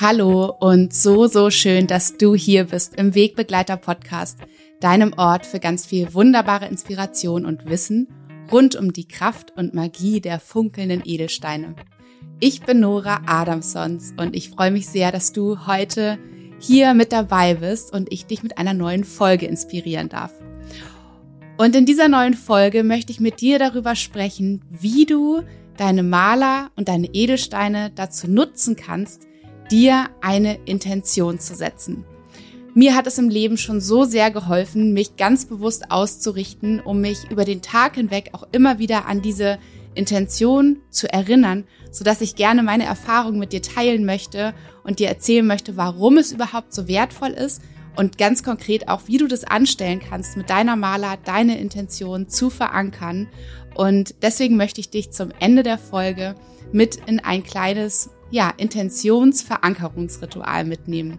Hallo und so, so schön, dass du hier bist im Wegbegleiter Podcast, deinem Ort für ganz viel wunderbare Inspiration und Wissen rund um die Kraft und Magie der funkelnden Edelsteine. Ich bin Nora Adamsons und ich freue mich sehr, dass du heute hier mit dabei bist und ich dich mit einer neuen Folge inspirieren darf. Und in dieser neuen Folge möchte ich mit dir darüber sprechen, wie du deine Maler und deine Edelsteine dazu nutzen kannst, dir eine Intention zu setzen. Mir hat es im Leben schon so sehr geholfen, mich ganz bewusst auszurichten, um mich über den Tag hinweg auch immer wieder an diese Intention zu erinnern, so dass ich gerne meine Erfahrungen mit dir teilen möchte und dir erzählen möchte, warum es überhaupt so wertvoll ist und ganz konkret auch, wie du das anstellen kannst, mit deiner Maler deine Intention zu verankern. Und deswegen möchte ich dich zum Ende der Folge mit in ein kleines, ja, Intentionsverankerungsritual mitnehmen.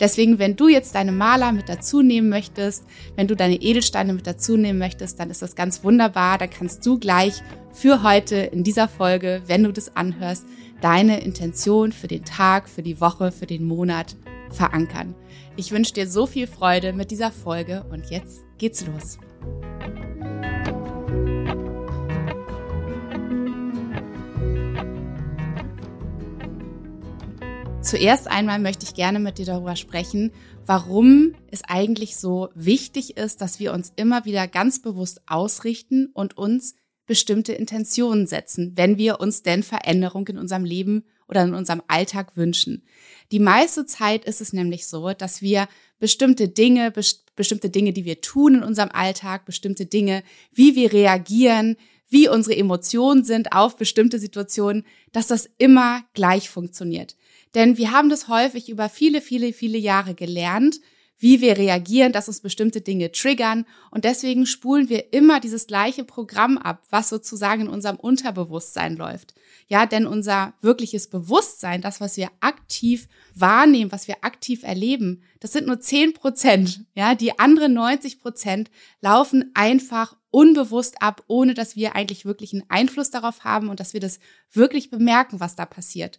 Deswegen, wenn du jetzt deine Maler mit dazu nehmen möchtest, wenn du deine Edelsteine mit dazu nehmen möchtest, dann ist das ganz wunderbar. Dann kannst du gleich für heute in dieser Folge, wenn du das anhörst, deine Intention für den Tag, für die Woche, für den Monat verankern. Ich wünsche dir so viel Freude mit dieser Folge und jetzt geht's los. Zuerst einmal möchte ich gerne mit dir darüber sprechen, warum es eigentlich so wichtig ist, dass wir uns immer wieder ganz bewusst ausrichten und uns bestimmte Intentionen setzen, wenn wir uns denn Veränderung in unserem Leben oder in unserem Alltag wünschen. Die meiste Zeit ist es nämlich so, dass wir bestimmte Dinge, bestimmte Dinge, die wir tun in unserem Alltag, bestimmte Dinge, wie wir reagieren, wie unsere Emotionen sind auf bestimmte Situationen, dass das immer gleich funktioniert. Denn wir haben das häufig über viele, viele, viele Jahre gelernt, wie wir reagieren, dass uns bestimmte Dinge triggern. Und deswegen spulen wir immer dieses gleiche Programm ab, was sozusagen in unserem Unterbewusstsein läuft. Ja, denn unser wirkliches Bewusstsein, das, was wir aktiv wahrnehmen, was wir aktiv erleben, das sind nur 10 Prozent. Ja, die anderen 90 Prozent laufen einfach unbewusst ab, ohne dass wir eigentlich wirklich einen Einfluss darauf haben und dass wir das wirklich bemerken, was da passiert.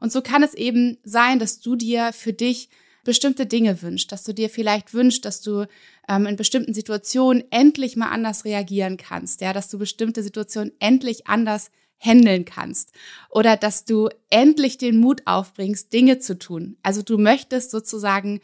Und so kann es eben sein, dass du dir für dich bestimmte Dinge wünscht, dass du dir vielleicht wünscht, dass du ähm, in bestimmten Situationen endlich mal anders reagieren kannst, ja, dass du bestimmte Situationen endlich anders handeln kannst oder dass du endlich den Mut aufbringst, Dinge zu tun. Also du möchtest sozusagen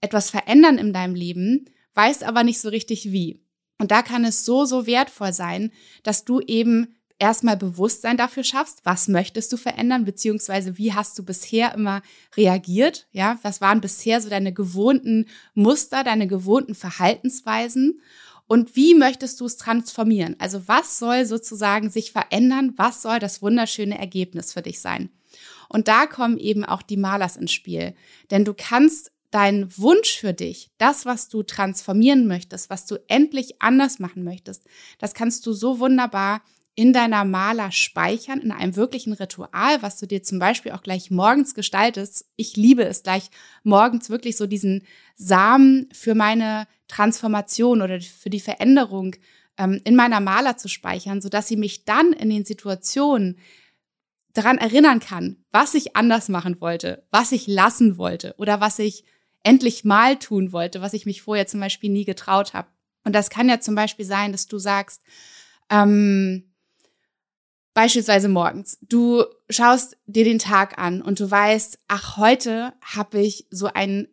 etwas verändern in deinem Leben, weißt aber nicht so richtig wie. Und da kann es so, so wertvoll sein, dass du eben erstmal Bewusstsein dafür schaffst, was möchtest du verändern, beziehungsweise wie hast du bisher immer reagiert, ja, was waren bisher so deine gewohnten Muster, deine gewohnten Verhaltensweisen und wie möchtest du es transformieren? Also was soll sozusagen sich verändern, was soll das wunderschöne Ergebnis für dich sein? Und da kommen eben auch die Malers ins Spiel, denn du kannst deinen Wunsch für dich, das, was du transformieren möchtest, was du endlich anders machen möchtest, das kannst du so wunderbar in deiner Maler speichern, in einem wirklichen Ritual, was du dir zum Beispiel auch gleich morgens gestaltest. Ich liebe es gleich morgens wirklich so diesen Samen für meine Transformation oder für die Veränderung ähm, in meiner Maler zu speichern, sodass sie mich dann in den Situationen daran erinnern kann, was ich anders machen wollte, was ich lassen wollte oder was ich endlich mal tun wollte, was ich mich vorher zum Beispiel nie getraut habe. Und das kann ja zum Beispiel sein, dass du sagst, ähm, Beispielsweise morgens. Du schaust dir den Tag an und du weißt, ach, heute habe ich so ein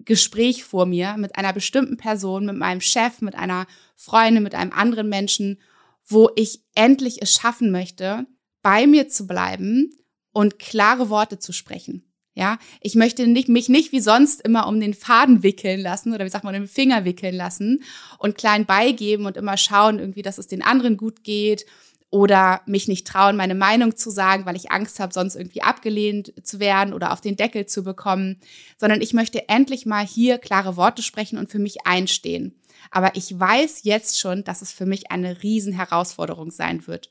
Gespräch vor mir mit einer bestimmten Person, mit meinem Chef, mit einer Freundin, mit einem anderen Menschen, wo ich endlich es schaffen möchte, bei mir zu bleiben und klare Worte zu sprechen. Ja, ich möchte nicht, mich nicht wie sonst immer um den Faden wickeln lassen oder wie sagt man, um den Finger wickeln lassen und klein beigeben und immer schauen irgendwie, dass es den anderen gut geht oder mich nicht trauen, meine Meinung zu sagen, weil ich Angst habe, sonst irgendwie abgelehnt zu werden oder auf den Deckel zu bekommen, sondern ich möchte endlich mal hier klare Worte sprechen und für mich einstehen. Aber ich weiß jetzt schon, dass es für mich eine Riesenherausforderung sein wird.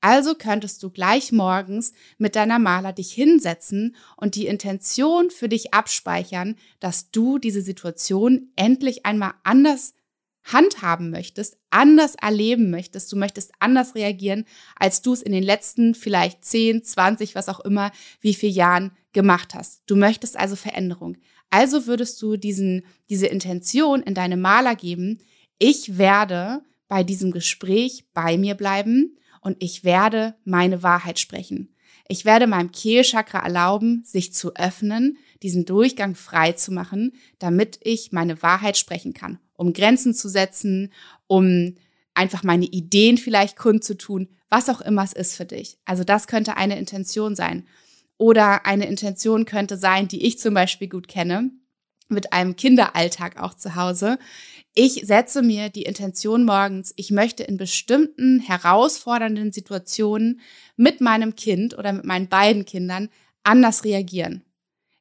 Also könntest du gleich morgens mit deiner Maler dich hinsetzen und die Intention für dich abspeichern, dass du diese Situation endlich einmal anders handhaben möchtest, anders erleben möchtest, du möchtest anders reagieren, als du es in den letzten vielleicht 10, 20, was auch immer, wie viel Jahren gemacht hast. Du möchtest also Veränderung. Also würdest du diesen, diese Intention in deine Maler geben, ich werde bei diesem Gespräch bei mir bleiben und ich werde meine Wahrheit sprechen. Ich werde meinem Kehlchakra erlauben, sich zu öffnen, diesen Durchgang frei zu machen, damit ich meine Wahrheit sprechen kann, um Grenzen zu setzen, um einfach meine Ideen vielleicht kundzutun, was auch immer es ist für dich. Also das könnte eine Intention sein. Oder eine Intention könnte sein, die ich zum Beispiel gut kenne, mit einem Kinderalltag auch zu Hause. Ich setze mir die Intention morgens, ich möchte in bestimmten herausfordernden Situationen mit meinem Kind oder mit meinen beiden Kindern anders reagieren.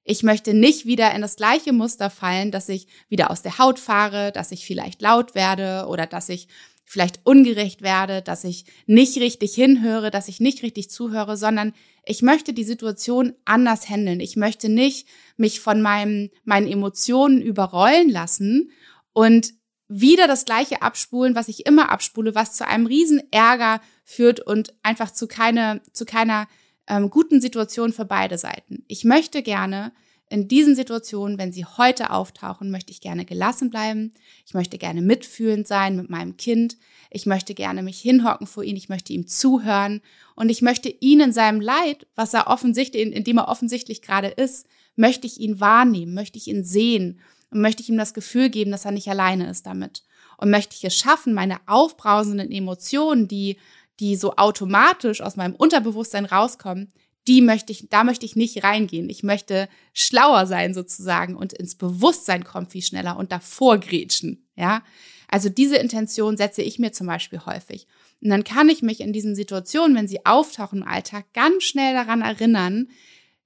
Ich möchte nicht wieder in das gleiche Muster fallen, dass ich wieder aus der Haut fahre, dass ich vielleicht laut werde oder dass ich vielleicht ungerecht werde, dass ich nicht richtig hinhöre, dass ich nicht richtig zuhöre, sondern ich möchte die Situation anders handeln. Ich möchte nicht mich von meinem, meinen Emotionen überrollen lassen und wieder das gleiche abspulen, was ich immer abspule, was zu einem riesen Ärger führt und einfach zu keiner, zu keiner ähm, guten Situation für beide Seiten. Ich möchte gerne in diesen Situationen, wenn sie heute auftauchen, möchte ich gerne gelassen bleiben. Ich möchte gerne mitfühlend sein mit meinem Kind. Ich möchte gerne mich hinhocken vor ihn. Ich möchte ihm zuhören. Und ich möchte ihn in seinem Leid, was er offensichtlich, in, in dem er offensichtlich gerade ist, möchte ich ihn wahrnehmen, möchte ich ihn sehen und möchte ich ihm das Gefühl geben, dass er nicht alleine ist damit. Und möchte ich es schaffen, meine aufbrausenden Emotionen, die, die so automatisch aus meinem Unterbewusstsein rauskommen, die möchte ich, da möchte ich nicht reingehen. Ich möchte schlauer sein sozusagen und ins Bewusstsein kommen viel schneller und davor grätschen, ja. Also diese Intention setze ich mir zum Beispiel häufig. Und dann kann ich mich in diesen Situationen, wenn sie auftauchen im Alltag, ganz schnell daran erinnern,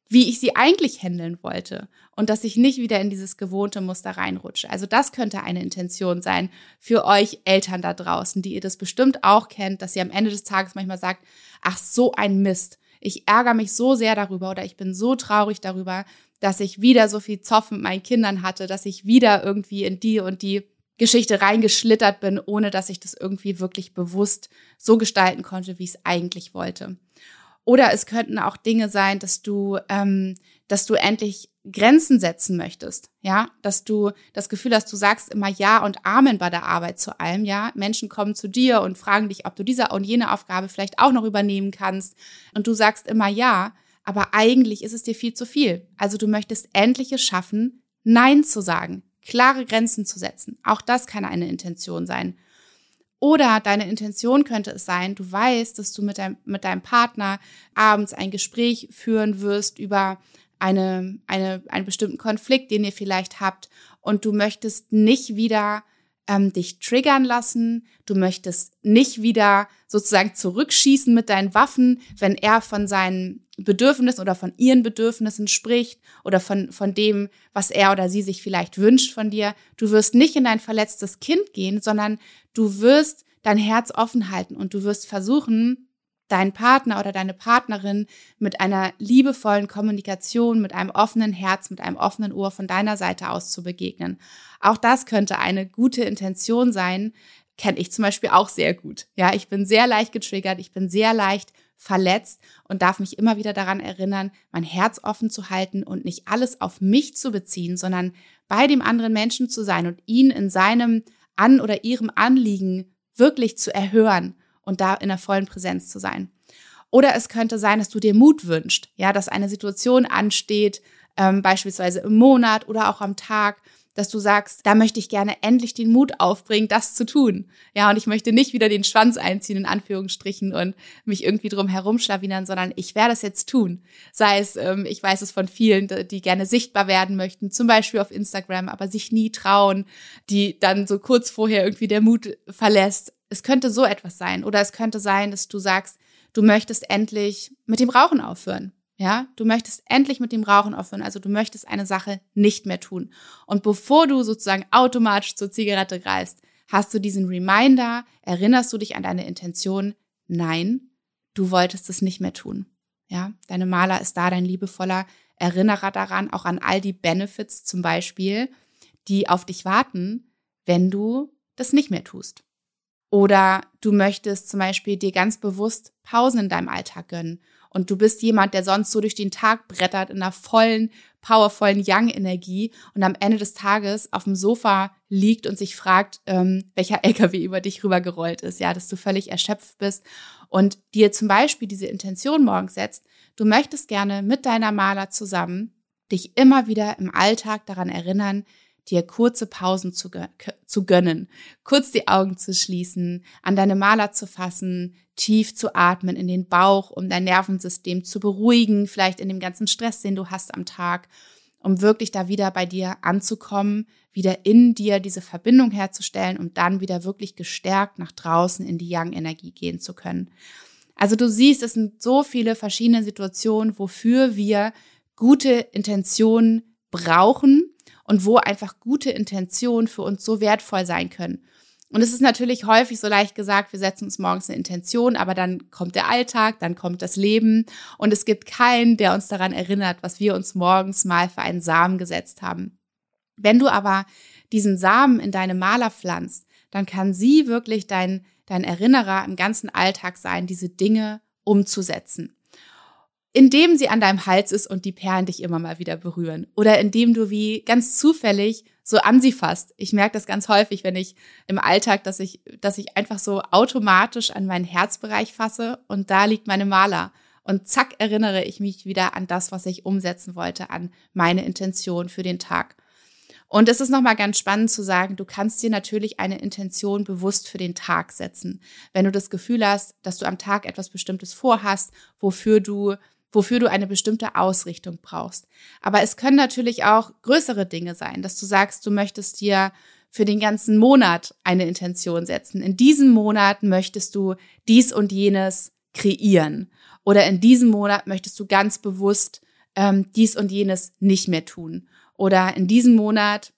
wie ich sie eigentlich handeln wollte und dass ich nicht wieder in dieses gewohnte Muster reinrutsche. Also das könnte eine Intention sein für euch Eltern da draußen, die ihr das bestimmt auch kennt, dass ihr am Ende des Tages manchmal sagt, ach so ein Mist. Ich ärgere mich so sehr darüber oder ich bin so traurig darüber, dass ich wieder so viel Zoff mit meinen Kindern hatte, dass ich wieder irgendwie in die und die Geschichte reingeschlittert bin, ohne dass ich das irgendwie wirklich bewusst so gestalten konnte, wie ich es eigentlich wollte. Oder es könnten auch Dinge sein, dass du, ähm, dass du endlich Grenzen setzen möchtest, ja, dass du das Gefühl hast, du sagst immer Ja und Amen bei der Arbeit zu allem, ja. Menschen kommen zu dir und fragen dich, ob du diese und jene Aufgabe vielleicht auch noch übernehmen kannst und du sagst immer Ja, aber eigentlich ist es dir viel zu viel. Also du möchtest endlich es schaffen, Nein zu sagen, klare Grenzen zu setzen. Auch das kann eine Intention sein. Oder deine Intention könnte es sein, du weißt, dass du mit deinem, mit deinem Partner abends ein Gespräch führen wirst über eine, eine, einen bestimmten Konflikt, den ihr vielleicht habt und du möchtest nicht wieder ähm, dich triggern lassen, du möchtest nicht wieder sozusagen zurückschießen mit deinen Waffen, wenn er von seinen Bedürfnissen oder von ihren Bedürfnissen spricht oder von, von dem, was er oder sie sich vielleicht wünscht von dir. Du wirst nicht in dein verletztes Kind gehen, sondern du wirst dein Herz offen halten und du wirst versuchen, deinen Partner oder deine Partnerin mit einer liebevollen Kommunikation, mit einem offenen Herz, mit einem offenen Ohr von deiner Seite aus zu begegnen. Auch das könnte eine gute Intention sein, kenne ich zum Beispiel auch sehr gut. Ja, ich bin sehr leicht getriggert, ich bin sehr leicht verletzt und darf mich immer wieder daran erinnern, mein Herz offen zu halten und nicht alles auf mich zu beziehen, sondern bei dem anderen Menschen zu sein und ihn in seinem an oder ihrem Anliegen wirklich zu erhören und da in der vollen Präsenz zu sein. Oder es könnte sein, dass du dir Mut wünschst, ja, dass eine Situation ansteht, ähm, beispielsweise im Monat oder auch am Tag, dass du sagst, da möchte ich gerne endlich den Mut aufbringen, das zu tun. Ja, und ich möchte nicht wieder den Schwanz einziehen, in Anführungsstrichen, und mich irgendwie drum herumschlawinern, sondern ich werde es jetzt tun. Sei es, ähm, ich weiß es von vielen, die gerne sichtbar werden möchten, zum Beispiel auf Instagram, aber sich nie trauen, die dann so kurz vorher irgendwie der Mut verlässt. Es könnte so etwas sein. Oder es könnte sein, dass du sagst, du möchtest endlich mit dem Rauchen aufhören. Ja, du möchtest endlich mit dem Rauchen aufhören, also du möchtest eine Sache nicht mehr tun. Und bevor du sozusagen automatisch zur Zigarette greifst, hast du diesen Reminder, erinnerst du dich an deine Intention, nein, du wolltest es nicht mehr tun. Ja, deine Maler ist da dein liebevoller Erinnerer daran, auch an all die Benefits zum Beispiel, die auf dich warten, wenn du das nicht mehr tust. Oder du möchtest zum Beispiel dir ganz bewusst Pausen in deinem Alltag gönnen. Und du bist jemand, der sonst so durch den Tag brettert in einer vollen, powervollen Young-Energie und am Ende des Tages auf dem Sofa liegt und sich fragt, ähm, welcher LKW über dich rübergerollt ist, ja, dass du völlig erschöpft bist und dir zum Beispiel diese Intention morgens setzt, du möchtest gerne mit deiner Maler zusammen dich immer wieder im Alltag daran erinnern, dir kurze Pausen zu, zu gönnen, kurz die Augen zu schließen, an deine Maler zu fassen, tief zu atmen in den Bauch, um dein Nervensystem zu beruhigen, vielleicht in dem ganzen Stress, den du hast am Tag, um wirklich da wieder bei dir anzukommen, wieder in dir diese Verbindung herzustellen, um dann wieder wirklich gestärkt nach draußen in die Yang-Energie gehen zu können. Also du siehst, es sind so viele verschiedene Situationen, wofür wir gute Intentionen brauchen und wo einfach gute Intentionen für uns so wertvoll sein können. Und es ist natürlich häufig so leicht gesagt, wir setzen uns morgens eine Intention, aber dann kommt der Alltag, dann kommt das Leben und es gibt keinen, der uns daran erinnert, was wir uns morgens mal für einen Samen gesetzt haben. Wenn du aber diesen Samen in deine Maler pflanzt, dann kann sie wirklich dein, dein Erinnerer im ganzen Alltag sein, diese Dinge umzusetzen indem sie an deinem Hals ist und die Perlen dich immer mal wieder berühren. Oder indem du wie ganz zufällig so an sie fasst. Ich merke das ganz häufig, wenn ich im Alltag, dass ich, dass ich einfach so automatisch an meinen Herzbereich fasse und da liegt meine Maler. Und zack, erinnere ich mich wieder an das, was ich umsetzen wollte, an meine Intention für den Tag. Und es ist nochmal ganz spannend zu sagen, du kannst dir natürlich eine Intention bewusst für den Tag setzen. Wenn du das Gefühl hast, dass du am Tag etwas Bestimmtes vorhast, wofür du wofür du eine bestimmte Ausrichtung brauchst. Aber es können natürlich auch größere Dinge sein, dass du sagst, du möchtest dir für den ganzen Monat eine Intention setzen. In diesem Monat möchtest du dies und jenes kreieren. Oder in diesem Monat möchtest du ganz bewusst ähm, dies und jenes nicht mehr tun. Oder in diesem Monat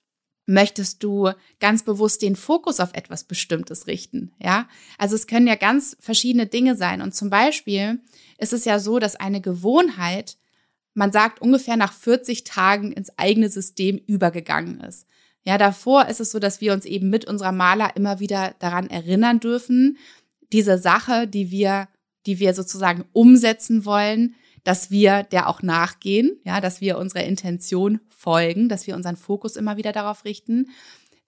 möchtest du ganz bewusst den Fokus auf etwas Bestimmtes richten. Ja, also es können ja ganz verschiedene Dinge sein. Und zum Beispiel ist es ja so, dass eine Gewohnheit, man sagt, ungefähr nach 40 Tagen ins eigene System übergegangen ist. Ja, davor ist es so, dass wir uns eben mit unserer Maler immer wieder daran erinnern dürfen, diese Sache, die wir, die wir sozusagen umsetzen wollen, dass wir der auch nachgehen, ja, dass wir unserer Intention folgen, dass wir unseren Fokus immer wieder darauf richten.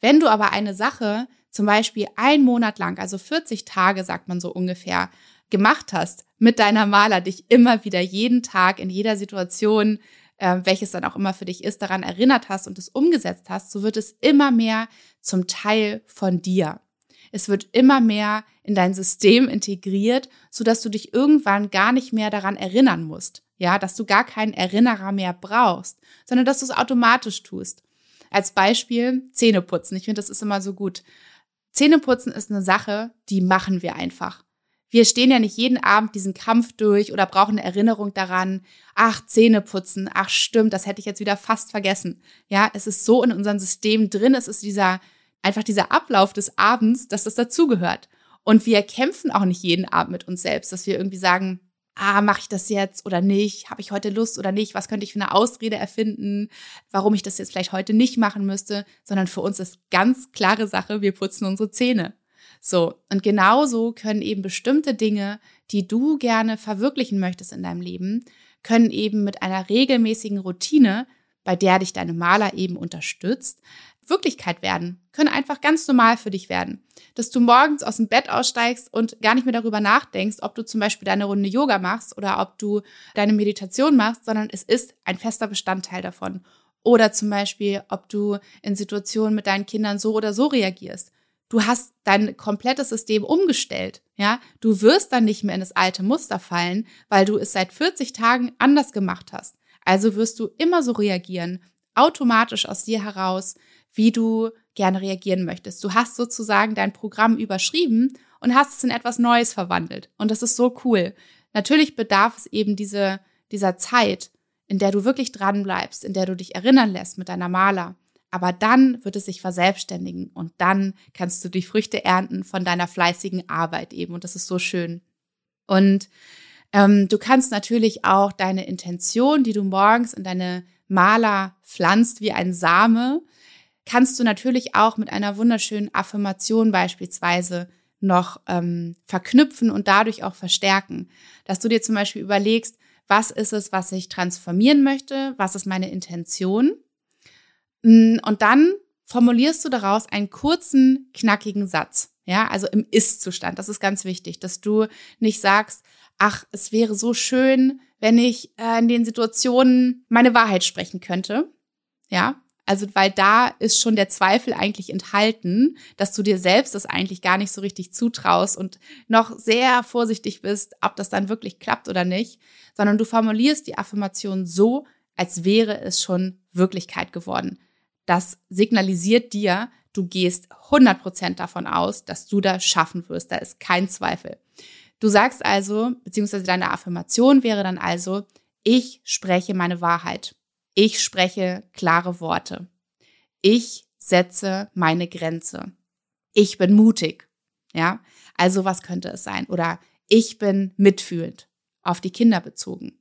Wenn du aber eine Sache zum Beispiel ein Monat lang, also 40 Tage, sagt man so ungefähr, gemacht hast mit deiner Maler, dich immer wieder jeden Tag in jeder Situation, äh, welches dann auch immer für dich ist, daran erinnert hast und es umgesetzt hast, so wird es immer mehr zum Teil von dir. Es wird immer mehr in dein System integriert, so dass du dich irgendwann gar nicht mehr daran erinnern musst. Ja, dass du gar keinen Erinnerer mehr brauchst, sondern dass du es automatisch tust. Als Beispiel Zähneputzen. Ich finde, das ist immer so gut. Zähneputzen ist eine Sache, die machen wir einfach wir stehen ja nicht jeden Abend diesen Kampf durch oder brauchen eine Erinnerung daran, ach, Zähne putzen, ach, stimmt, das hätte ich jetzt wieder fast vergessen. Ja, es ist so in unserem System drin, es ist dieser, einfach dieser Ablauf des Abends, dass das dazugehört. Und wir kämpfen auch nicht jeden Abend mit uns selbst, dass wir irgendwie sagen, ah, mache ich das jetzt oder nicht? Habe ich heute Lust oder nicht? Was könnte ich für eine Ausrede erfinden, warum ich das jetzt vielleicht heute nicht machen müsste? Sondern für uns ist ganz klare Sache, wir putzen unsere Zähne. So, und genauso können eben bestimmte Dinge, die du gerne verwirklichen möchtest in deinem Leben, können eben mit einer regelmäßigen Routine, bei der dich deine Maler eben unterstützt, Wirklichkeit werden, können einfach ganz normal für dich werden. Dass du morgens aus dem Bett aussteigst und gar nicht mehr darüber nachdenkst, ob du zum Beispiel deine Runde Yoga machst oder ob du deine Meditation machst, sondern es ist ein fester Bestandteil davon. Oder zum Beispiel, ob du in Situationen mit deinen Kindern so oder so reagierst. Du hast dein komplettes System umgestellt. Ja, du wirst dann nicht mehr in das alte Muster fallen, weil du es seit 40 Tagen anders gemacht hast. Also wirst du immer so reagieren, automatisch aus dir heraus, wie du gerne reagieren möchtest. Du hast sozusagen dein Programm überschrieben und hast es in etwas Neues verwandelt. Und das ist so cool. Natürlich bedarf es eben diese, dieser Zeit, in der du wirklich dran bleibst, in der du dich erinnern lässt mit deiner Maler, aber dann wird es sich verselbstständigen und dann kannst du die Früchte ernten von deiner fleißigen Arbeit eben. Und das ist so schön. Und ähm, du kannst natürlich auch deine Intention, die du morgens in deine Maler pflanzt wie ein Same, kannst du natürlich auch mit einer wunderschönen Affirmation beispielsweise noch ähm, verknüpfen und dadurch auch verstärken. Dass du dir zum Beispiel überlegst, was ist es, was ich transformieren möchte, was ist meine Intention. Mm, und dann formulierst du daraus einen kurzen, knackigen Satz. Ja, also im Ist-Zustand. Das ist ganz wichtig, dass du nicht sagst, ach, es wäre so schön, wenn ich äh, in den Situationen meine Wahrheit sprechen könnte. Ja, also, weil da ist schon der Zweifel eigentlich enthalten, dass du dir selbst das eigentlich gar nicht so richtig zutraust und noch sehr vorsichtig bist, ob das dann wirklich klappt oder nicht, sondern du formulierst die Affirmation so, als wäre es schon Wirklichkeit geworden. Das signalisiert dir, du gehst 100% davon aus, dass du das schaffen wirst. Da ist kein Zweifel. Du sagst also, beziehungsweise deine Affirmation wäre dann also, ich spreche meine Wahrheit. Ich spreche klare Worte. Ich setze meine Grenze. Ich bin mutig. Ja, also was könnte es sein? Oder ich bin mitfühlend, auf die Kinder bezogen.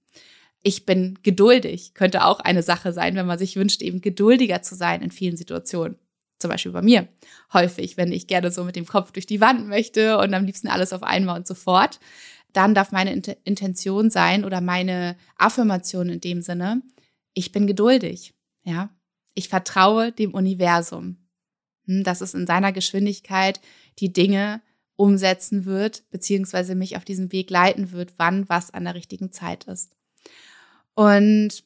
Ich bin geduldig, könnte auch eine Sache sein, wenn man sich wünscht, eben geduldiger zu sein in vielen Situationen. Zum Beispiel bei mir. Häufig, wenn ich gerne so mit dem Kopf durch die Wand möchte und am liebsten alles auf einmal und so fort. Dann darf meine Intention sein oder meine Affirmation in dem Sinne, ich bin geduldig, ja. Ich vertraue dem Universum, hm, dass es in seiner Geschwindigkeit die Dinge umsetzen wird, beziehungsweise mich auf diesem Weg leiten wird, wann was an der richtigen Zeit ist. Und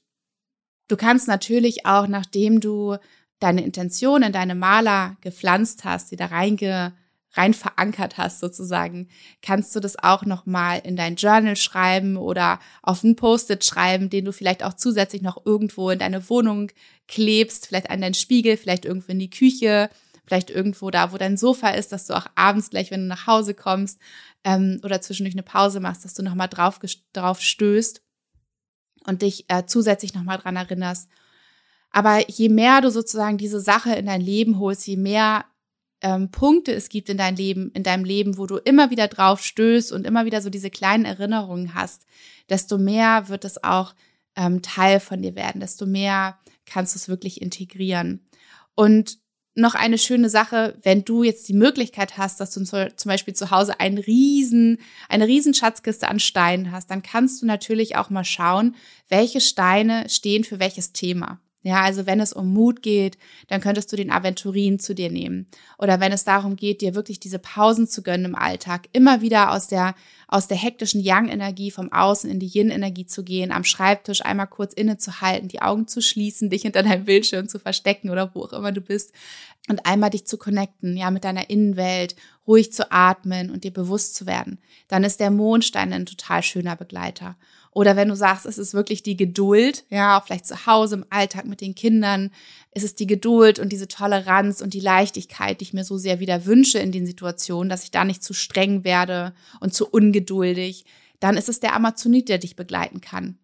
du kannst natürlich auch, nachdem du deine Intention in deine Maler gepflanzt hast, die da reinge rein verankert hast sozusagen, kannst du das auch noch mal in dein Journal schreiben oder auf ein Post-it schreiben, den du vielleicht auch zusätzlich noch irgendwo in deine Wohnung klebst, vielleicht an deinen Spiegel, vielleicht irgendwo in die Küche, vielleicht irgendwo da, wo dein Sofa ist, dass du auch abends gleich, wenn du nach Hause kommst ähm, oder zwischendurch eine Pause machst, dass du noch mal drauf, drauf stößt und dich äh, zusätzlich noch mal dran erinnerst. Aber je mehr du sozusagen diese Sache in dein Leben holst, je mehr ähm, Punkte es gibt in deinem Leben, in deinem Leben, wo du immer wieder drauf stößt und immer wieder so diese kleinen Erinnerungen hast, desto mehr wird es auch ähm, Teil von dir werden, desto mehr kannst du es wirklich integrieren. Und noch eine schöne Sache, wenn du jetzt die Möglichkeit hast, dass du zum Beispiel zu Hause einen riesen, eine riesen Schatzkiste an Steinen hast, dann kannst du natürlich auch mal schauen, welche Steine stehen für welches Thema. Ja, also wenn es um Mut geht, dann könntest du den Aventurin zu dir nehmen. Oder wenn es darum geht, dir wirklich diese Pausen zu gönnen im Alltag, immer wieder aus der, aus der hektischen Yang-Energie vom Außen in die Yin-Energie zu gehen, am Schreibtisch einmal kurz innezuhalten, die Augen zu schließen, dich hinter deinem Bildschirm zu verstecken oder wo auch immer du bist und einmal dich zu connecten, ja, mit deiner Innenwelt, ruhig zu atmen und dir bewusst zu werden, dann ist der Mondstein ein total schöner Begleiter. Oder wenn du sagst, es ist wirklich die Geduld, ja, vielleicht zu Hause im Alltag mit den Kindern, ist es die Geduld und diese Toleranz und die Leichtigkeit, die ich mir so sehr wieder wünsche in den Situationen, dass ich da nicht zu streng werde und zu ungeduldig, dann ist es der Amazonit, der dich begleiten kann.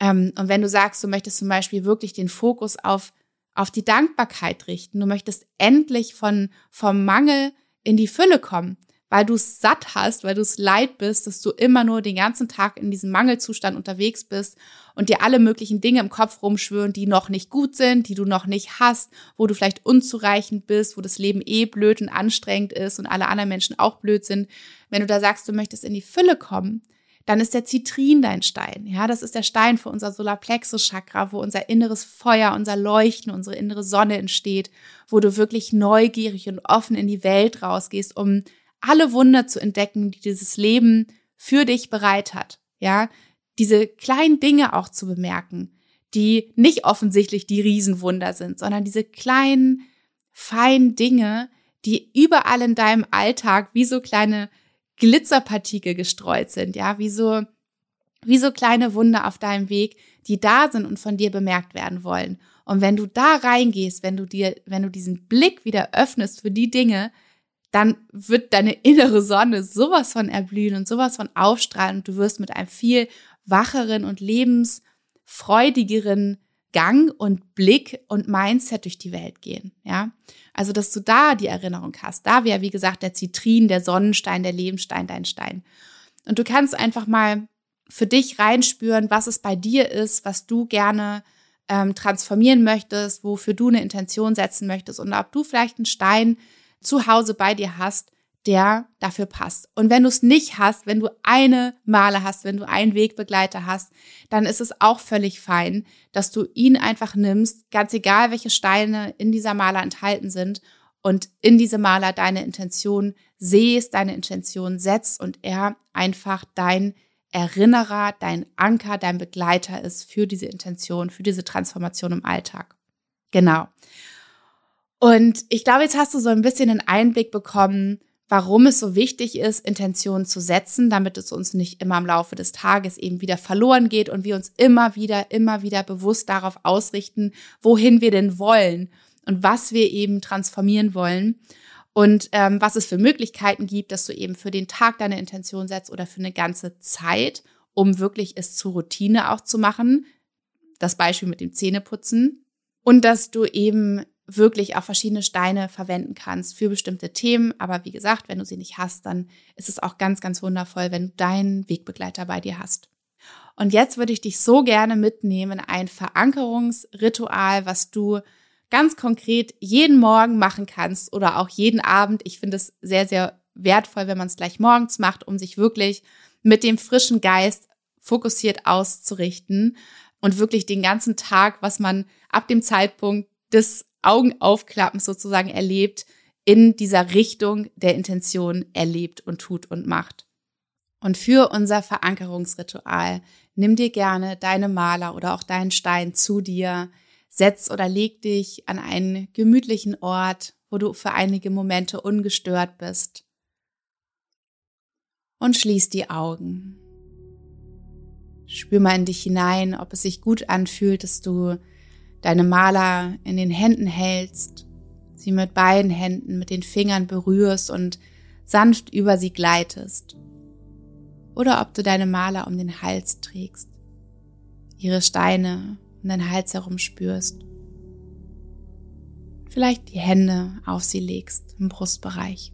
Ähm, und wenn du sagst, du möchtest zum Beispiel wirklich den Fokus auf, auf die Dankbarkeit richten, du möchtest endlich von, vom Mangel in die Fülle kommen, weil du es satt hast, weil du es leid bist, dass du immer nur den ganzen Tag in diesem Mangelzustand unterwegs bist und dir alle möglichen Dinge im Kopf rumschwören, die noch nicht gut sind, die du noch nicht hast, wo du vielleicht unzureichend bist, wo das Leben eh blöd und anstrengend ist und alle anderen Menschen auch blöd sind. Wenn du da sagst, du möchtest in die Fülle kommen, dann ist der Zitrin dein Stein. Ja, das ist der Stein für unser Solarplexus-Chakra, wo unser inneres Feuer, unser Leuchten, unsere innere Sonne entsteht, wo du wirklich neugierig und offen in die Welt rausgehst, um alle Wunder zu entdecken, die dieses Leben für dich bereit hat. Ja, diese kleinen Dinge auch zu bemerken, die nicht offensichtlich die Riesenwunder sind, sondern diese kleinen, feinen Dinge, die überall in deinem Alltag wie so kleine Glitzerpartikel gestreut sind, ja, wie so, wie so kleine Wunder auf deinem Weg, die da sind und von dir bemerkt werden wollen. Und wenn du da reingehst, wenn du dir, wenn du diesen Blick wieder öffnest für die Dinge, dann wird deine innere Sonne sowas von erblühen und sowas von aufstrahlen und du wirst mit einem viel wacheren und lebensfreudigeren Gang und Blick und Mindset durch die Welt gehen, ja. Also, dass du da die Erinnerung hast. Da wäre, wie gesagt, der Zitrin, der Sonnenstein, der Lebensstein, dein Stein. Und du kannst einfach mal für dich reinspüren, was es bei dir ist, was du gerne ähm, transformieren möchtest, wofür du eine Intention setzen möchtest und ob du vielleicht einen Stein zu Hause bei dir hast, der dafür passt. Und wenn du es nicht hast, wenn du eine Male hast, wenn du einen Wegbegleiter hast, dann ist es auch völlig fein, dass du ihn einfach nimmst, ganz egal, welche Steine in dieser Maler enthalten sind und in diese Maler deine Intention sehst, deine Intention setzt und er einfach dein Erinnerer, dein Anker, dein Begleiter ist für diese Intention, für diese Transformation im Alltag. Genau. Und ich glaube, jetzt hast du so ein bisschen einen Einblick bekommen, warum es so wichtig ist, Intentionen zu setzen, damit es uns nicht immer im Laufe des Tages eben wieder verloren geht und wir uns immer wieder, immer wieder bewusst darauf ausrichten, wohin wir denn wollen und was wir eben transformieren wollen und ähm, was es für Möglichkeiten gibt, dass du eben für den Tag deine Intention setzt oder für eine ganze Zeit, um wirklich es zur Routine auch zu machen. Das Beispiel mit dem Zähneputzen. Und dass du eben wirklich auch verschiedene Steine verwenden kannst für bestimmte Themen. Aber wie gesagt, wenn du sie nicht hast, dann ist es auch ganz, ganz wundervoll, wenn du deinen Wegbegleiter bei dir hast. Und jetzt würde ich dich so gerne mitnehmen, ein Verankerungsritual, was du ganz konkret jeden Morgen machen kannst oder auch jeden Abend. Ich finde es sehr, sehr wertvoll, wenn man es gleich morgens macht, um sich wirklich mit dem frischen Geist fokussiert auszurichten und wirklich den ganzen Tag, was man ab dem Zeitpunkt des Augenaufklappens sozusagen erlebt, in dieser Richtung der Intention erlebt und tut und macht. Und für unser Verankerungsritual nimm dir gerne deine Maler oder auch deinen Stein zu dir, setz oder leg dich an einen gemütlichen Ort, wo du für einige Momente ungestört bist. Und schließ die Augen. Spür mal in dich hinein, ob es sich gut anfühlt, dass du deine Maler in den Händen hältst, sie mit beiden Händen, mit den Fingern berührst und sanft über sie gleitest. Oder ob du deine Maler um den Hals trägst, ihre Steine um deinen Hals herum spürst. Vielleicht die Hände auf sie legst im Brustbereich.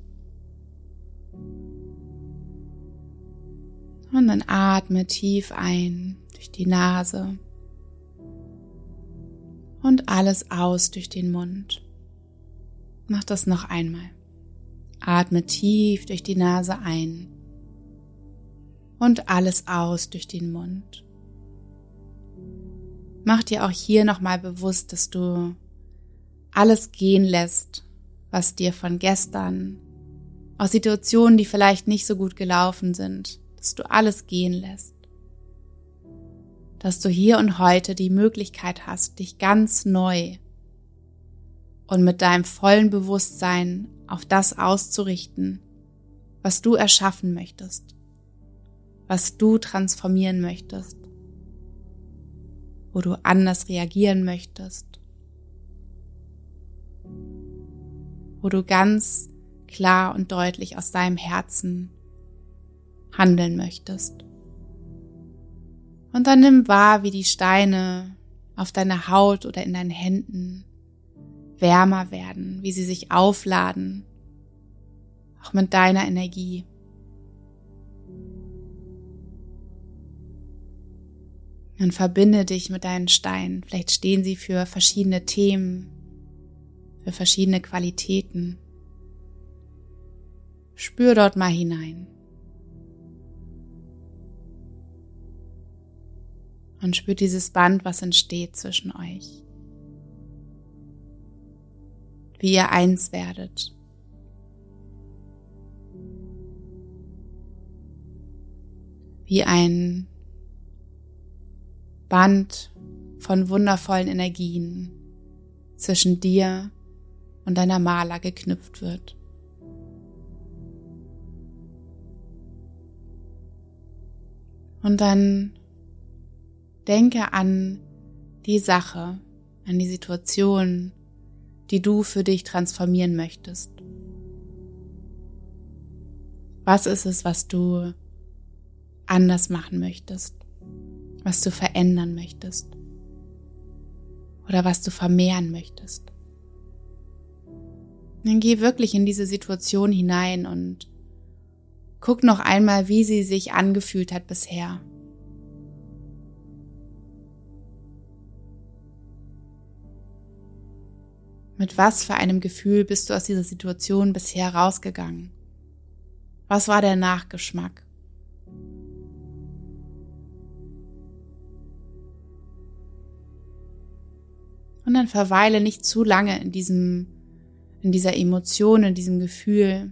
Und dann atme tief ein durch die Nase und alles aus durch den Mund. Mach das noch einmal. Atme tief durch die Nase ein und alles aus durch den Mund. Mach dir auch hier nochmal bewusst, dass du alles gehen lässt, was dir von gestern, aus Situationen, die vielleicht nicht so gut gelaufen sind, dass du alles gehen lässt dass du hier und heute die Möglichkeit hast, dich ganz neu und mit deinem vollen Bewusstsein auf das auszurichten, was du erschaffen möchtest, was du transformieren möchtest, wo du anders reagieren möchtest, wo du ganz klar und deutlich aus deinem Herzen handeln möchtest. Und dann nimm wahr, wie die Steine auf deiner Haut oder in deinen Händen wärmer werden, wie sie sich aufladen, auch mit deiner Energie. Und verbinde dich mit deinen Steinen. Vielleicht stehen sie für verschiedene Themen, für verschiedene Qualitäten. Spür dort mal hinein. Und spürt dieses Band, was entsteht zwischen euch. Wie ihr eins werdet. Wie ein Band von wundervollen Energien zwischen dir und deiner Maler geknüpft wird. Und dann Denke an die Sache, an die Situation, die du für dich transformieren möchtest. Was ist es, was du anders machen möchtest? Was du verändern möchtest? Oder was du vermehren möchtest? Dann geh wirklich in diese Situation hinein und guck noch einmal, wie sie sich angefühlt hat bisher. Mit was für einem Gefühl bist du aus dieser Situation bisher rausgegangen? Was war der Nachgeschmack? Und dann verweile nicht zu lange in diesem, in dieser Emotion, in diesem Gefühl,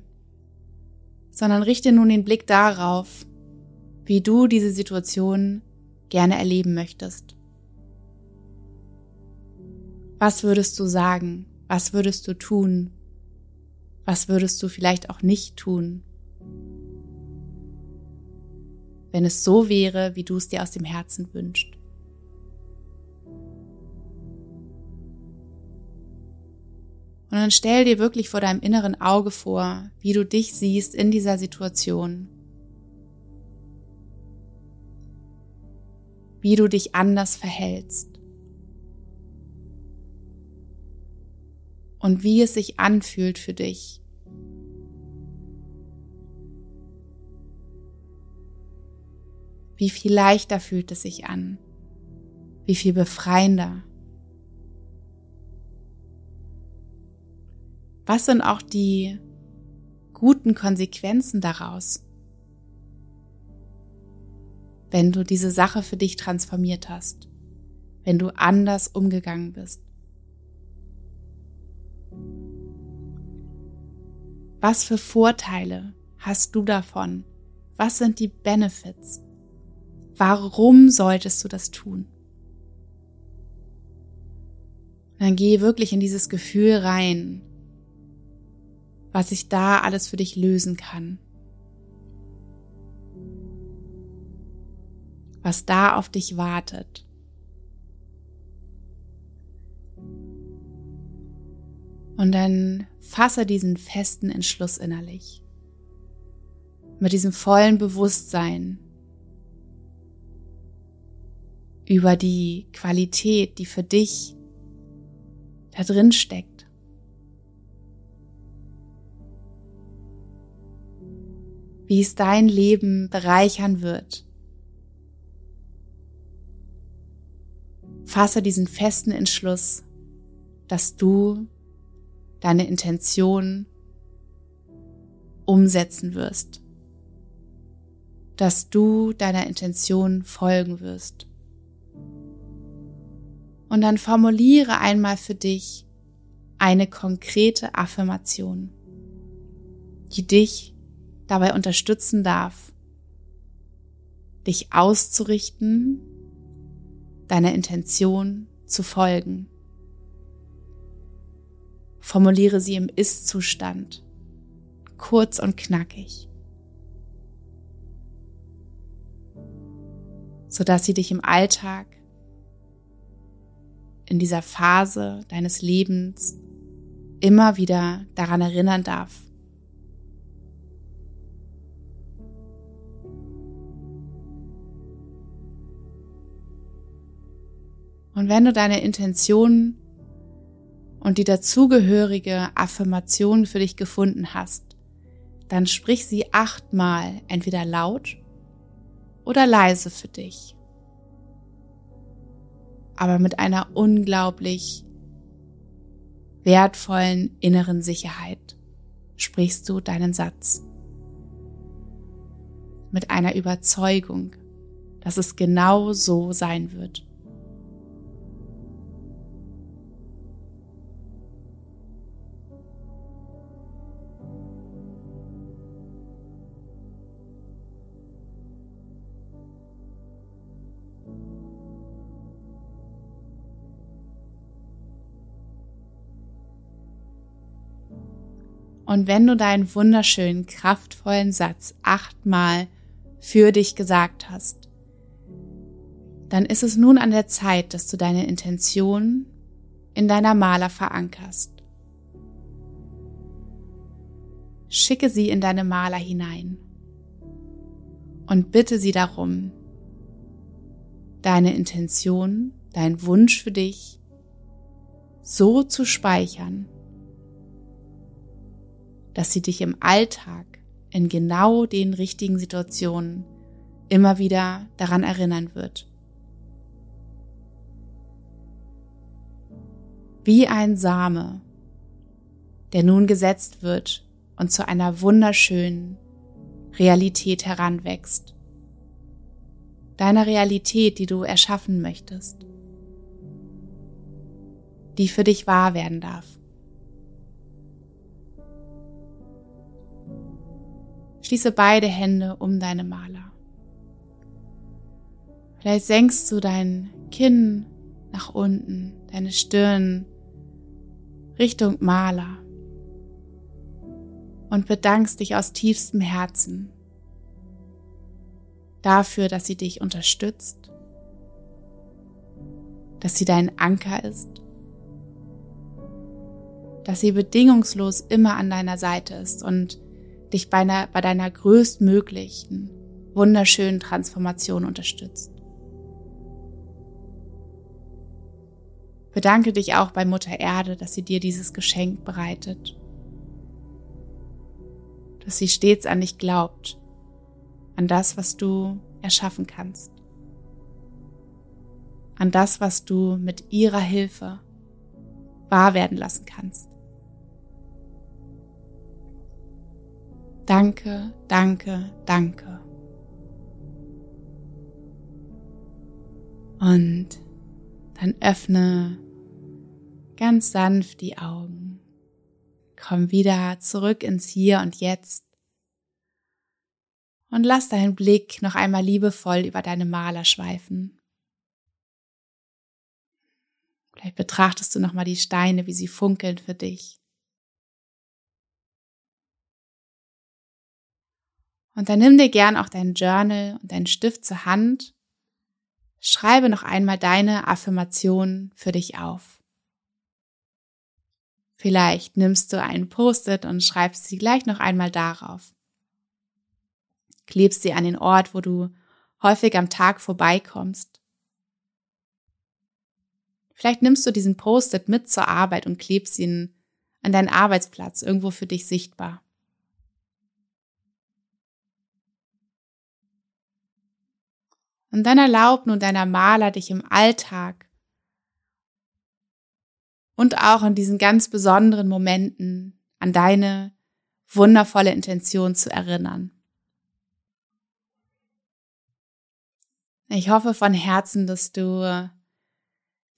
sondern richte nun den Blick darauf, wie du diese Situation gerne erleben möchtest. Was würdest du sagen? Was würdest du tun? Was würdest du vielleicht auch nicht tun? Wenn es so wäre, wie du es dir aus dem Herzen wünschst. Und dann stell dir wirklich vor deinem inneren Auge vor, wie du dich siehst in dieser Situation. Wie du dich anders verhältst. Und wie es sich anfühlt für dich. Wie viel leichter fühlt es sich an? Wie viel befreiender? Was sind auch die guten Konsequenzen daraus, wenn du diese Sache für dich transformiert hast, wenn du anders umgegangen bist? Was für Vorteile hast du davon? Was sind die Benefits? Warum solltest du das tun? Dann geh wirklich in dieses Gefühl rein, was ich da alles für dich lösen kann. Was da auf dich wartet. Und dann fasse diesen festen Entschluss innerlich. Mit diesem vollen Bewusstsein über die Qualität, die für dich da drin steckt. wie es dein Leben bereichern wird. Fasse diesen festen Entschluss, dass du deine Intention umsetzen wirst, dass du deiner Intention folgen wirst. Und dann formuliere einmal für dich eine konkrete Affirmation, die dich dabei unterstützen darf, dich auszurichten, deiner Intention zu folgen. Formuliere sie im Ist-Zustand, kurz und knackig, sodass sie dich im Alltag, in dieser Phase deines Lebens immer wieder daran erinnern darf, Und wenn du deine Intention und die dazugehörige Affirmation für dich gefunden hast, dann sprich sie achtmal entweder laut oder leise für dich. Aber mit einer unglaublich wertvollen inneren Sicherheit sprichst du deinen Satz. Mit einer Überzeugung, dass es genau so sein wird. Und wenn du deinen wunderschönen, kraftvollen Satz achtmal für dich gesagt hast, dann ist es nun an der Zeit, dass du deine Intention in deiner Maler verankerst. Schicke sie in deine Maler hinein und bitte sie darum, deine Intention, dein Wunsch für dich so zu speichern, dass sie dich im Alltag in genau den richtigen Situationen immer wieder daran erinnern wird. Wie ein Same, der nun gesetzt wird und zu einer wunderschönen, Realität heranwächst. Deiner Realität, die du erschaffen möchtest. Die für dich wahr werden darf. Schließe beide Hände um deine Maler. Vielleicht senkst du dein Kinn nach unten, deine Stirn Richtung Maler und bedankst dich aus tiefstem Herzen dafür, dass sie dich unterstützt, dass sie dein Anker ist, dass sie bedingungslos immer an deiner Seite ist und dich bei, einer, bei deiner größtmöglichen, wunderschönen Transformation unterstützt. Bedanke dich auch bei Mutter Erde, dass sie dir dieses Geschenk bereitet. Dass sie stets an dich glaubt, an das, was du erschaffen kannst. An das, was du mit ihrer Hilfe wahr werden lassen kannst. Danke, danke, danke. Und dann öffne ganz sanft die Augen. Komm wieder zurück ins Hier und Jetzt. Und lass deinen Blick noch einmal liebevoll über deine Maler schweifen. Vielleicht betrachtest du noch mal die Steine, wie sie funkeln für dich. Und dann nimm dir gern auch dein Journal und deinen Stift zur Hand. Schreibe noch einmal deine Affirmation für dich auf. Vielleicht nimmst du einen Post-it und schreibst sie gleich noch einmal darauf. Klebst sie an den Ort, wo du häufig am Tag vorbeikommst. Vielleicht nimmst du diesen Post-it mit zur Arbeit und klebst ihn an deinen Arbeitsplatz irgendwo für dich sichtbar. Und dann erlaub nun deiner Maler dich im Alltag und auch in diesen ganz besonderen Momenten an deine wundervolle Intention zu erinnern. Ich hoffe von Herzen, dass du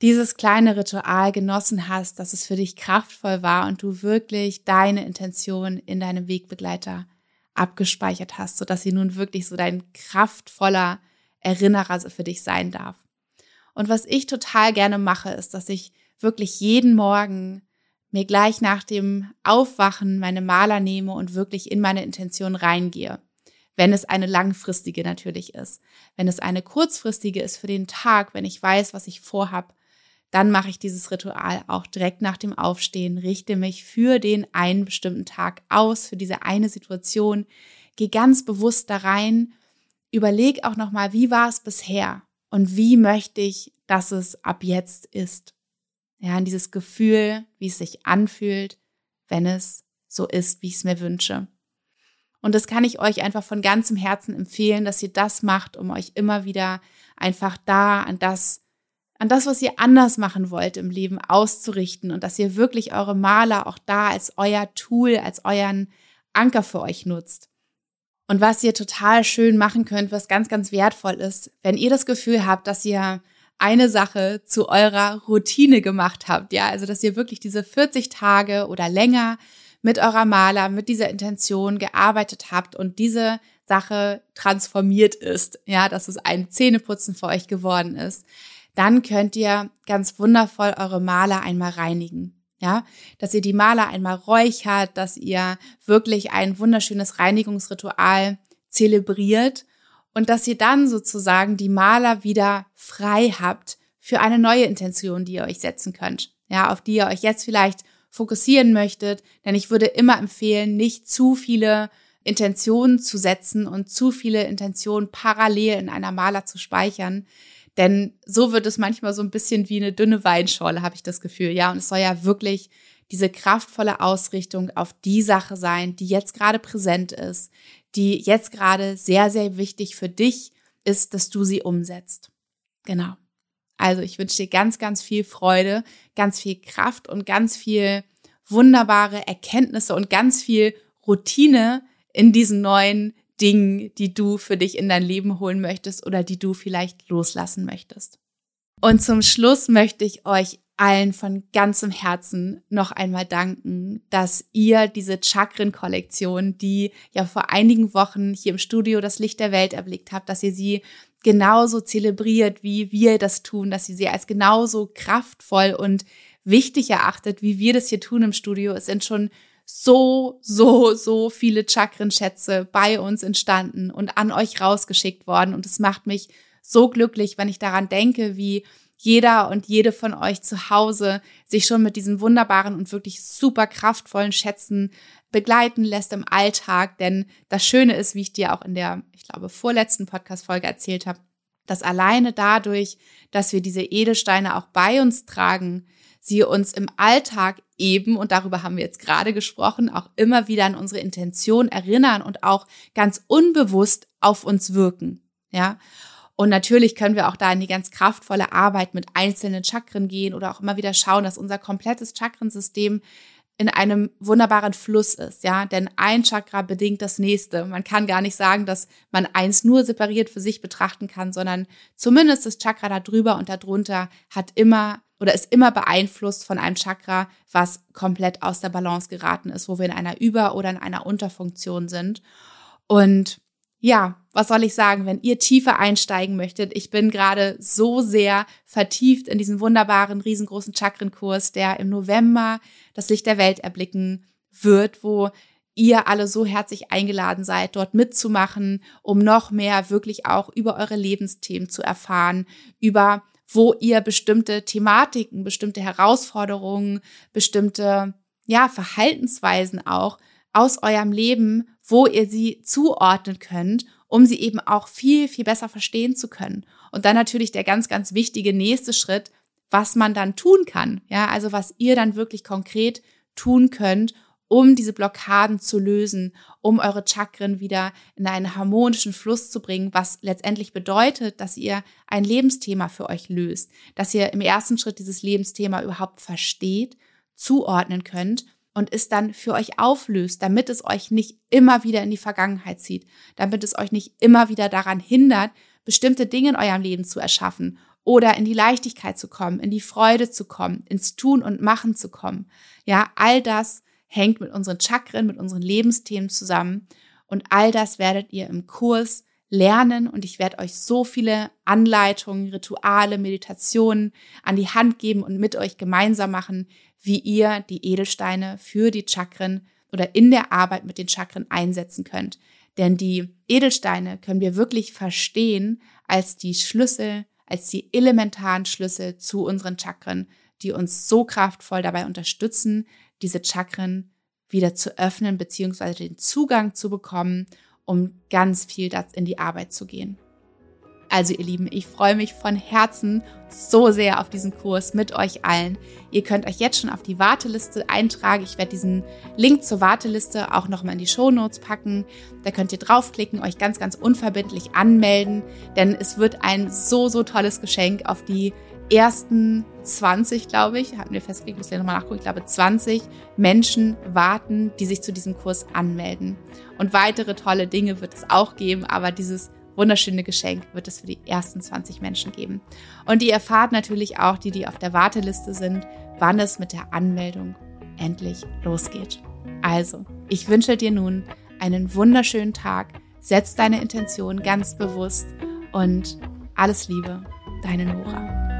dieses kleine Ritual genossen hast, dass es für dich kraftvoll war und du wirklich deine Intention in deinem Wegbegleiter abgespeichert hast, sodass sie nun wirklich so dein kraftvoller Erinnerer für dich sein darf. Und was ich total gerne mache, ist, dass ich wirklich jeden Morgen mir gleich nach dem Aufwachen meine Maler nehme und wirklich in meine Intention reingehe. Wenn es eine langfristige natürlich ist. Wenn es eine kurzfristige ist für den Tag, wenn ich weiß, was ich vorhab, dann mache ich dieses Ritual auch direkt nach dem Aufstehen, richte mich für den einen bestimmten Tag aus, für diese eine Situation, gehe ganz bewusst da rein, überleg auch nochmal, wie war es bisher und wie möchte ich, dass es ab jetzt ist. Ja, und dieses Gefühl, wie es sich anfühlt, wenn es so ist, wie ich es mir wünsche. Und das kann ich euch einfach von ganzem Herzen empfehlen, dass ihr das macht, um euch immer wieder einfach da an das, an das, was ihr anders machen wollt im Leben auszurichten und dass ihr wirklich eure Maler auch da als euer Tool, als euren Anker für euch nutzt. Und was ihr total schön machen könnt, was ganz, ganz wertvoll ist, wenn ihr das Gefühl habt, dass ihr eine Sache zu eurer Routine gemacht habt. Ja, also dass ihr wirklich diese 40 Tage oder länger mit eurer Maler, mit dieser Intention gearbeitet habt und diese Sache transformiert ist. Ja, dass es ein Zähneputzen für euch geworden ist. Dann könnt ihr ganz wundervoll eure Maler einmal reinigen. Ja, dass ihr die Maler einmal räuchert, dass ihr wirklich ein wunderschönes Reinigungsritual zelebriert und dass ihr dann sozusagen die Maler wieder frei habt für eine neue Intention, die ihr euch setzen könnt. Ja, auf die ihr euch jetzt vielleicht fokussieren möchtet, denn ich würde immer empfehlen, nicht zu viele Intentionen zu setzen und zu viele Intentionen parallel in einer Maler zu speichern, denn so wird es manchmal so ein bisschen wie eine dünne Weinschorle, habe ich das Gefühl. Ja, und es soll ja wirklich diese kraftvolle Ausrichtung auf die Sache sein, die jetzt gerade präsent ist, die jetzt gerade sehr, sehr wichtig für dich ist, dass du sie umsetzt. Genau. Also ich wünsche dir ganz, ganz viel Freude, ganz viel Kraft und ganz viel wunderbare Erkenntnisse und ganz viel Routine in diesen neuen Dingen, die du für dich in dein Leben holen möchtest oder die du vielleicht loslassen möchtest. Und zum Schluss möchte ich euch allen von ganzem Herzen noch einmal danken, dass ihr diese Chakren-Kollektion, die ja vor einigen Wochen hier im Studio das Licht der Welt erblickt habt, dass ihr sie genauso zelebriert, wie wir das tun, dass ihr sie als genauso kraftvoll und wichtig erachtet, wie wir das hier tun im Studio. Es sind schon so, so, so viele Chakrenschätze bei uns entstanden und an euch rausgeschickt worden. Und es macht mich so glücklich, wenn ich daran denke, wie jeder und jede von euch zu Hause sich schon mit diesen wunderbaren und wirklich super kraftvollen Schätzen begleiten lässt im Alltag. Denn das Schöne ist, wie ich dir auch in der, ich glaube, vorletzten Podcast-Folge erzählt habe, dass alleine dadurch, dass wir diese Edelsteine auch bei uns tragen, sie uns im Alltag eben, und darüber haben wir jetzt gerade gesprochen, auch immer wieder an unsere Intention erinnern und auch ganz unbewusst auf uns wirken. Ja. Und natürlich können wir auch da in die ganz kraftvolle Arbeit mit einzelnen Chakren gehen oder auch immer wieder schauen, dass unser komplettes Chakrensystem in einem wunderbaren Fluss ist, ja, denn ein Chakra bedingt das nächste. Man kann gar nicht sagen, dass man eins nur separiert für sich betrachten kann, sondern zumindest das Chakra da drüber und darunter hat immer oder ist immer beeinflusst von einem Chakra, was komplett aus der Balance geraten ist, wo wir in einer Über- oder in einer Unterfunktion sind. Und ja, was soll ich sagen, wenn ihr tiefer einsteigen möchtet? Ich bin gerade so sehr vertieft in diesen wunderbaren, riesengroßen Chakrenkurs, der im November das Licht der Welt erblicken wird, wo ihr alle so herzlich eingeladen seid, dort mitzumachen, um noch mehr wirklich auch über eure Lebensthemen zu erfahren, über wo ihr bestimmte Thematiken, bestimmte Herausforderungen, bestimmte ja, Verhaltensweisen auch aus eurem Leben, wo ihr sie zuordnen könnt, um sie eben auch viel, viel besser verstehen zu können. Und dann natürlich der ganz, ganz wichtige nächste Schritt, was man dann tun kann. Ja, also was ihr dann wirklich konkret tun könnt, um diese Blockaden zu lösen, um eure Chakren wieder in einen harmonischen Fluss zu bringen, was letztendlich bedeutet, dass ihr ein Lebensthema für euch löst, dass ihr im ersten Schritt dieses Lebensthema überhaupt versteht, zuordnen könnt und es dann für euch auflöst, damit es euch nicht immer wieder in die Vergangenheit zieht, damit es euch nicht immer wieder daran hindert, bestimmte Dinge in eurem Leben zu erschaffen oder in die Leichtigkeit zu kommen, in die Freude zu kommen, ins Tun und Machen zu kommen. Ja, all das hängt mit unseren Chakren, mit unseren Lebensthemen zusammen. Und all das werdet ihr im Kurs lernen. Und ich werde euch so viele Anleitungen, Rituale, Meditationen an die Hand geben und mit euch gemeinsam machen, wie ihr die Edelsteine für die Chakren oder in der Arbeit mit den Chakren einsetzen könnt. Denn die Edelsteine können wir wirklich verstehen als die Schlüssel, als die elementaren Schlüssel zu unseren Chakren, die uns so kraftvoll dabei unterstützen, diese Chakren wieder zu öffnen beziehungsweise den Zugang zu bekommen, um ganz viel in die Arbeit zu gehen. Also ihr Lieben, ich freue mich von Herzen so sehr auf diesen Kurs mit euch allen. Ihr könnt euch jetzt schon auf die Warteliste eintragen. Ich werde diesen Link zur Warteliste auch nochmal in die Show Notes packen. Da könnt ihr draufklicken, euch ganz, ganz unverbindlich anmelden, denn es wird ein so, so tolles Geschenk auf die ersten 20, glaube ich, hatten wir festgelegt, muss ich nochmal nachgucken, ich glaube 20 Menschen warten, die sich zu diesem Kurs anmelden. Und weitere tolle Dinge wird es auch geben, aber dieses wunderschöne Geschenk wird es für die ersten 20 Menschen geben. Und ihr erfahrt natürlich auch, die, die auf der Warteliste sind, wann es mit der Anmeldung endlich losgeht. Also, ich wünsche dir nun einen wunderschönen Tag. Setz deine Intention ganz bewusst und alles Liebe, deine Nora.